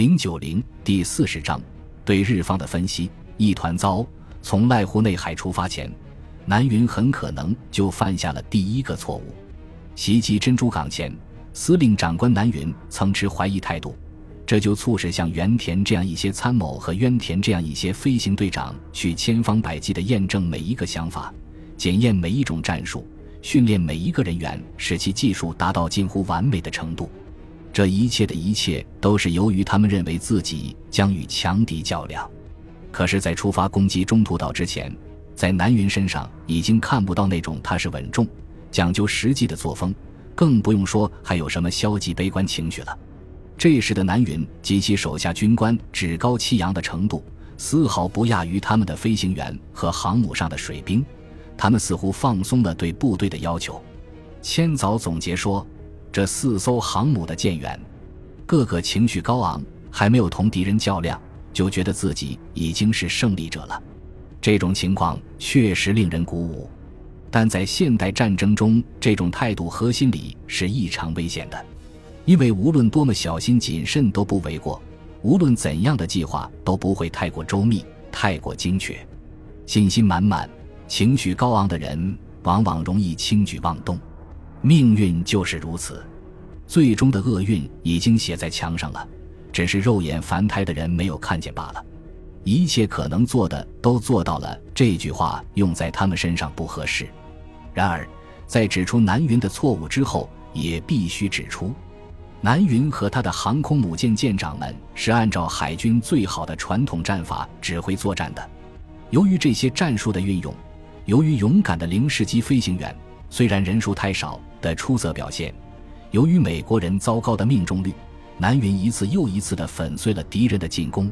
零九零第四十章对日方的分析一团糟。从濑户内海出发前，南云很可能就犯下了第一个错误。袭击珍珠港前，司令长官南云曾持怀疑态度，这就促使像原田这样一些参谋和渊田这样一些飞行队长去千方百计地验证每一个想法，检验每一种战术，训练每一个人员，使其技术达到近乎完美的程度。这一切的一切都是由于他们认为自己将与强敌较量，可是，在出发攻击中途岛之前，在南云身上已经看不到那种踏实稳重、讲究实际的作风，更不用说还有什么消极悲观情绪了。这时的南云及其手下军官趾高气扬的程度，丝毫不亚于他们的飞行员和航母上的水兵，他们似乎放松了对部队的要求。千早总结说。这四艘航母的舰员，个个情绪高昂，还没有同敌人较量，就觉得自己已经是胜利者了。这种情况确实令人鼓舞，但在现代战争中，这种态度和心理是异常危险的，因为无论多么小心谨慎都不为过，无论怎样的计划都不会太过周密、太过精确。信心满满、情绪高昂的人，往往容易轻举妄动。命运就是如此，最终的厄运已经写在墙上了，只是肉眼凡胎的人没有看见罢了。一切可能做的都做到了，这句话用在他们身上不合适。然而，在指出南云的错误之后，也必须指出，南云和他的航空母舰舰长们是按照海军最好的传统战法指挥作战的。由于这些战术的运用，由于勇敢的零式机飞行员。虽然人数太少的出色表现，由于美国人糟糕的命中率，南云一次又一次地粉碎了敌人的进攻。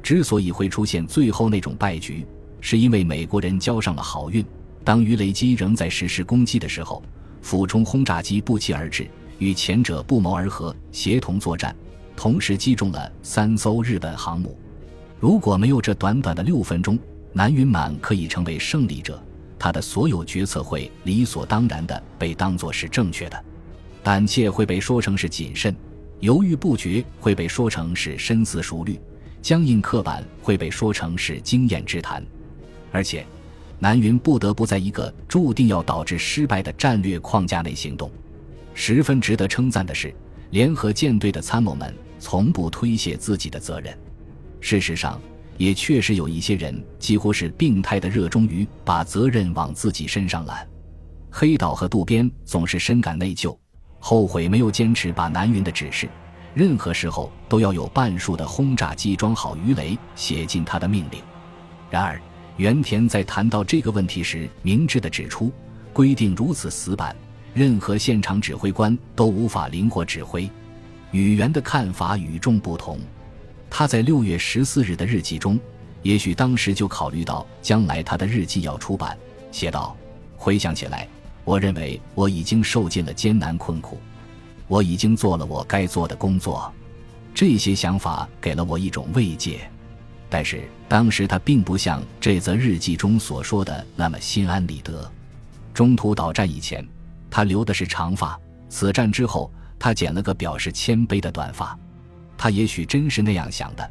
之所以会出现最后那种败局，是因为美国人交上了好运。当鱼雷机仍在实施攻击的时候，俯冲轰炸机不期而至，与前者不谋而合，协同作战，同时击中了三艘日本航母。如果没有这短短的六分钟，南云满可以成为胜利者。他的所有决策会理所当然地被当作是正确的，胆怯会被说成是谨慎，犹豫不决会被说成是深思熟虑，僵硬刻板会被说成是经验之谈。而且，南云不得不在一个注定要导致失败的战略框架内行动。十分值得称赞的是，联合舰队的参谋们从不推卸自己的责任。事实上。也确实有一些人几乎是病态的热衷于把责任往自己身上揽。黑岛和渡边总是深感内疚，后悔没有坚持把南云的指示，任何时候都要有半数的轰炸机装好鱼雷写进他的命令。然而，原田在谈到这个问题时，明智的指出，规定如此死板，任何现场指挥官都无法灵活指挥。宇原的看法与众不同。他在六月十四日的日记中，也许当时就考虑到将来他的日记要出版，写道：“回想起来，我认为我已经受尽了艰难困苦，我已经做了我该做的工作。这些想法给了我一种慰藉。但是当时他并不像这则日记中所说的那么心安理得。中途岛战役前，他留的是长发；此战之后，他剪了个表示谦卑的短发。”他也许真是那样想的，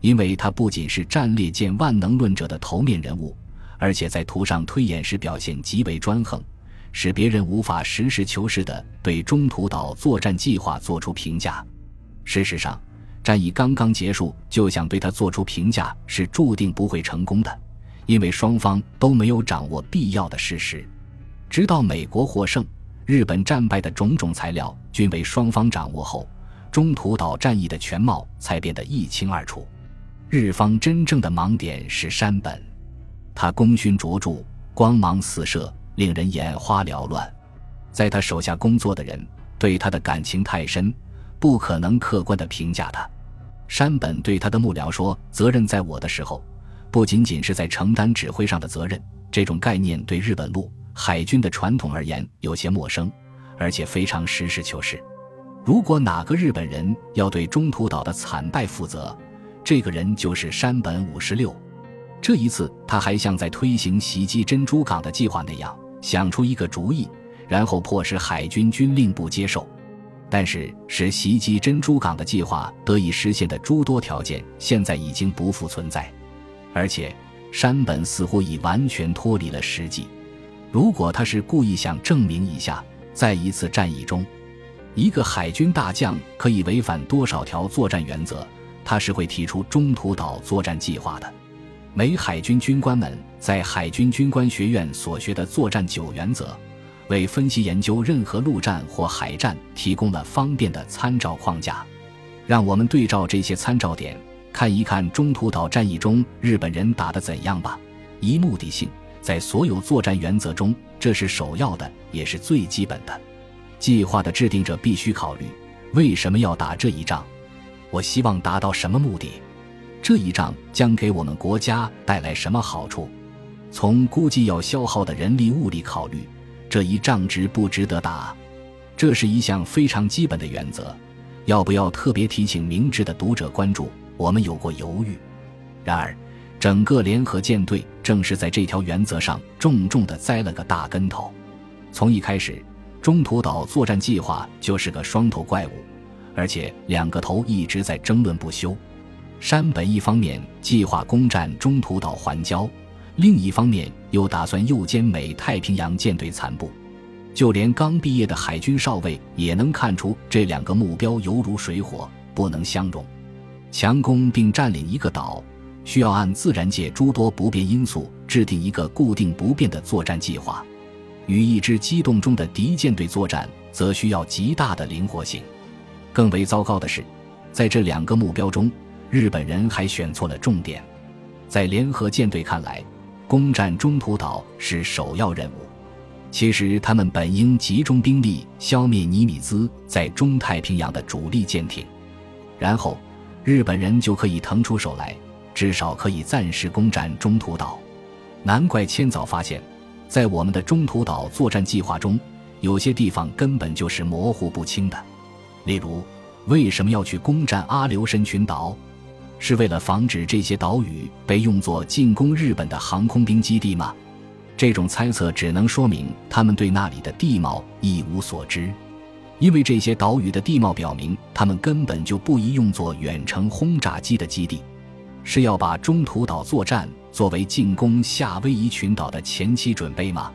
因为他不仅是战列舰万能论者的头面人物，而且在图上推演时表现极为专横，使别人无法实事求是地对中途岛作战计划做出评价。事实上，战役刚刚结束就想对他做出评价是注定不会成功的，因为双方都没有掌握必要的事实。直到美国获胜、日本战败的种种材料均为双方掌握后。中途岛战役的全貌才变得一清二楚。日方真正的盲点是山本，他功勋卓著，光芒四射，令人眼花缭乱。在他手下工作的人对他的感情太深，不可能客观地评价他。山本对他的幕僚说：“责任在我的时候，不仅仅是在承担指挥上的责任。”这种概念对日本陆海军的传统而言有些陌生，而且非常实事求是。如果哪个日本人要对中途岛的惨败负责，这个人就是山本五十六。这一次，他还像在推行袭击珍珠港的计划那样，想出一个主意，然后迫使海军军令部接受。但是，使袭击珍珠港的计划得以实现的诸多条件，现在已经不复存在，而且山本似乎已完全脱离了实际。如果他是故意想证明一下，在一次战役中，一个海军大将可以违反多少条作战原则，他是会提出中途岛作战计划的。美海军军官们在海军军官学院所学的作战九原则。为分析研究任何陆战或海战提供了方便的参照框架，让我们对照这些参照点，看一看中途岛战役中日本人打得怎样吧。一、目的性，在所有作战原则中，这是首要的，也是最基本的。计划的制定者必须考虑：为什么要打这一仗？我希望达到什么目的？这一仗将给我们国家带来什么好处？从估计要消耗的人力物力考虑。这一仗值不值得打？这是一项非常基本的原则。要不要特别提醒明智的读者关注？我们有过犹豫。然而，整个联合舰队正是在这条原则上重重地栽了个大跟头。从一开始，中途岛作战计划就是个双头怪物，而且两个头一直在争论不休。山本一方面计划攻占中途岛环礁。另一方面，又打算诱歼美太平洋舰队残部，就连刚毕业的海军少尉也能看出这两个目标犹如水火，不能相容。强攻并占领一个岛，需要按自然界诸多不变因素制定一个固定不变的作战计划；与一支机动中的敌舰队作战，则需要极大的灵活性。更为糟糕的是，在这两个目标中，日本人还选错了重点。在联合舰队看来，攻占中途岛是首要任务，其实他们本应集中兵力消灭尼米兹在中太平洋的主力舰艇，然后日本人就可以腾出手来，至少可以暂时攻占中途岛。难怪千早发现，在我们的中途岛作战计划中，有些地方根本就是模糊不清的，例如为什么要去攻占阿留申群岛？是为了防止这些岛屿被用作进攻日本的航空兵基地吗？这种猜测只能说明他们对那里的地貌一无所知，因为这些岛屿的地貌表明他们根本就不宜用作远程轰炸机的基地，是要把中途岛作战作为进攻夏威夷群岛的前期准备吗？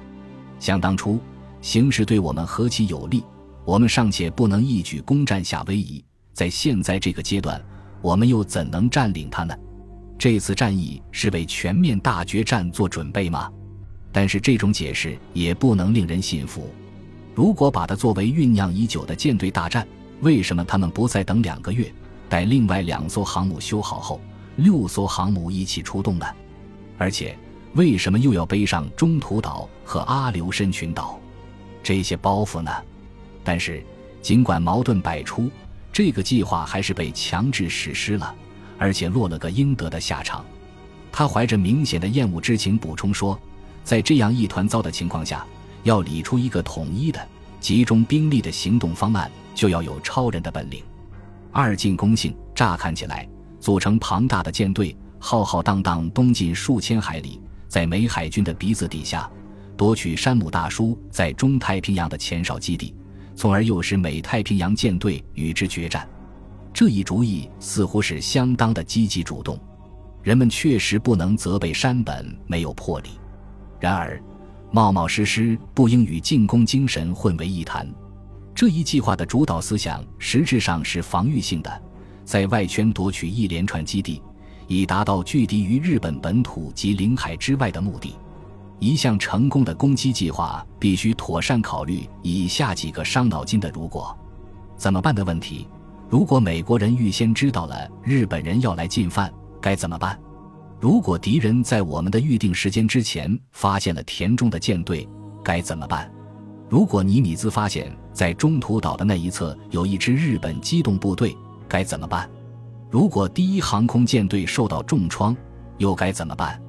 想当初形势对我们何其有利，我们尚且不能一举攻占夏威夷，在现在这个阶段。我们又怎能占领它呢？这次战役是为全面大决战做准备吗？但是这种解释也不能令人信服。如果把它作为酝酿已久的舰队大战，为什么他们不再等两个月，待另外两艘航母修好后，六艘航母一起出动呢？而且，为什么又要背上中途岛和阿留申群岛这些包袱呢？但是，尽管矛盾百出。这个计划还是被强制实施了，而且落了个应得的下场。他怀着明显的厌恶之情补充说：“在这样一团糟的情况下，要理出一个统一的、集中兵力的行动方案，就要有超人的本领。二进攻性，乍看起来，组成庞大的舰队，浩浩荡荡东进数千海里，在美海军的鼻子底下，夺取山姆大叔在中太平洋的前哨基地。”从而诱使美太平洋舰队与之决战，这一主意似乎是相当的积极主动。人们确实不能责备山本没有魄力，然而，冒冒失失不应与进攻精神混为一谈。这一计划的主导思想实质上是防御性的，在外圈夺取一连串基地，以达到拒敌于日本本土及领海之外的目的。一项成功的攻击计划必须妥善考虑以下几个伤脑筋的“如果怎么办”的问题：如果美国人预先知道了日本人要来进犯，该怎么办？如果敌人在我们的预定时间之前发现了田中的舰队，该怎么办？如果尼米兹发现，在中途岛的那一侧有一支日本机动部队，该怎么办？如果第一航空舰队受到重创，又该怎么办？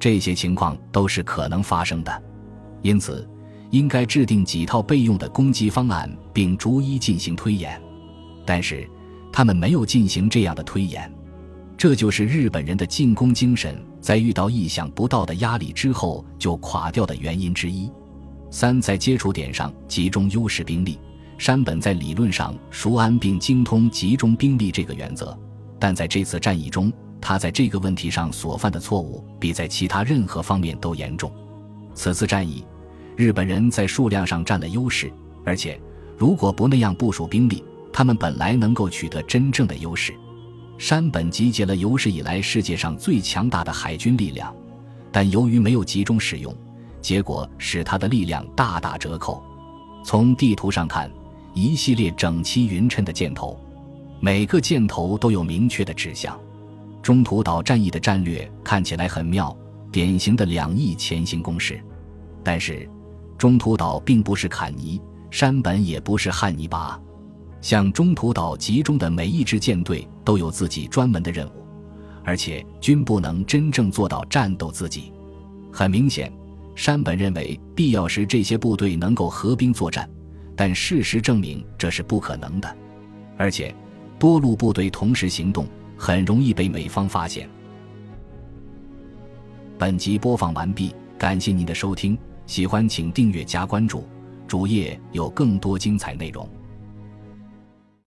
这些情况都是可能发生的，因此应该制定几套备用的攻击方案，并逐一进行推演。但是他们没有进行这样的推演，这就是日本人的进攻精神在遇到意想不到的压力之后就垮掉的原因之一。三，在接触点上集中优势兵力，山本在理论上熟谙并精通集中兵力这个原则，但在这次战役中，他在这个问题上所犯的错误比在其他任何方面都严重。此次战役，日本人在数量上占了优势，而且如果不那样部署兵力，他们本来能够取得真正的优势。山本集结了有史以来世界上最强大的海军力量，但由于没有集中使用，结果使他的力量大打折扣。从地图上看。一系列整齐匀称的箭头，每个箭头都有明确的指向。中途岛战役的战略看起来很妙，典型的两翼前行攻势。但是，中途岛并不是坎尼，山本也不是汉尼拔。向中途岛集中的每一支舰队都有自己专门的任务，而且均不能真正做到战斗自己。很明显，山本认为必要时这些部队能够合兵作战。但事实证明这是不可能的，而且多路部队同时行动很容易被美方发现。本集播放完毕，感谢您的收听，喜欢请订阅加关注，主页有更多精彩内容。